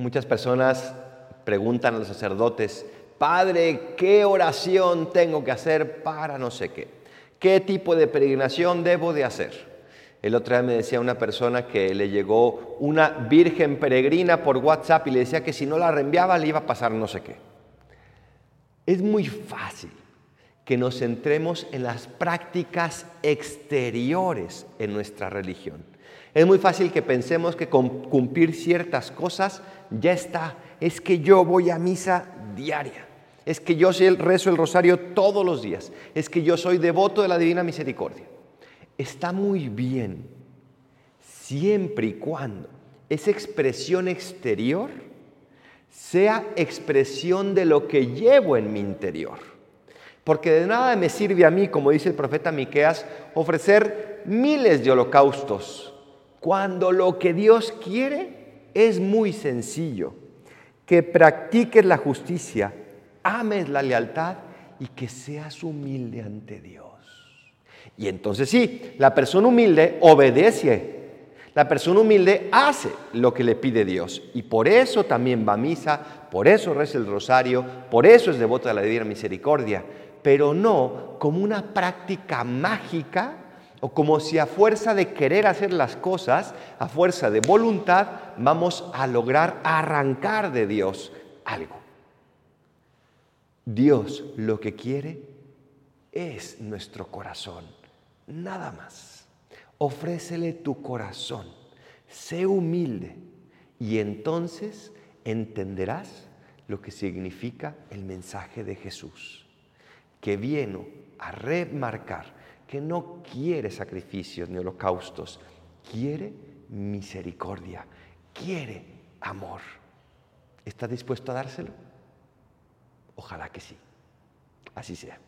Muchas personas preguntan a los sacerdotes, Padre, ¿qué oración tengo que hacer para no sé qué? ¿Qué tipo de peregrinación debo de hacer? El otro día me decía una persona que le llegó una virgen peregrina por WhatsApp y le decía que si no la reenviaba le iba a pasar no sé qué. Es muy fácil que nos centremos en las prácticas exteriores en nuestra religión. Es muy fácil que pensemos que cumplir ciertas cosas ya está. Es que yo voy a misa diaria. Es que yo rezo el rosario todos los días. Es que yo soy devoto de la Divina Misericordia está muy bien siempre y cuando esa expresión exterior sea expresión de lo que llevo en mi interior. Porque de nada me sirve a mí, como dice el profeta Miqueas, ofrecer miles de holocaustos cuando lo que Dios quiere es muy sencillo, que practiques la justicia, ames la lealtad y que seas humilde ante Dios. Y entonces sí, la persona humilde obedece. La persona humilde hace lo que le pide Dios. Y por eso también va a misa, por eso reza el rosario, por eso es devoto de la divina misericordia. Pero no como una práctica mágica o como si a fuerza de querer hacer las cosas, a fuerza de voluntad, vamos a lograr arrancar de Dios algo. Dios lo que quiere es nuestro corazón nada más. Ofrécele tu corazón, sé humilde y entonces entenderás lo que significa el mensaje de Jesús, que vino a remarcar que no quiere sacrificios ni holocaustos, quiere misericordia, quiere amor. ¿Está dispuesto a dárselo? Ojalá que sí. Así sea.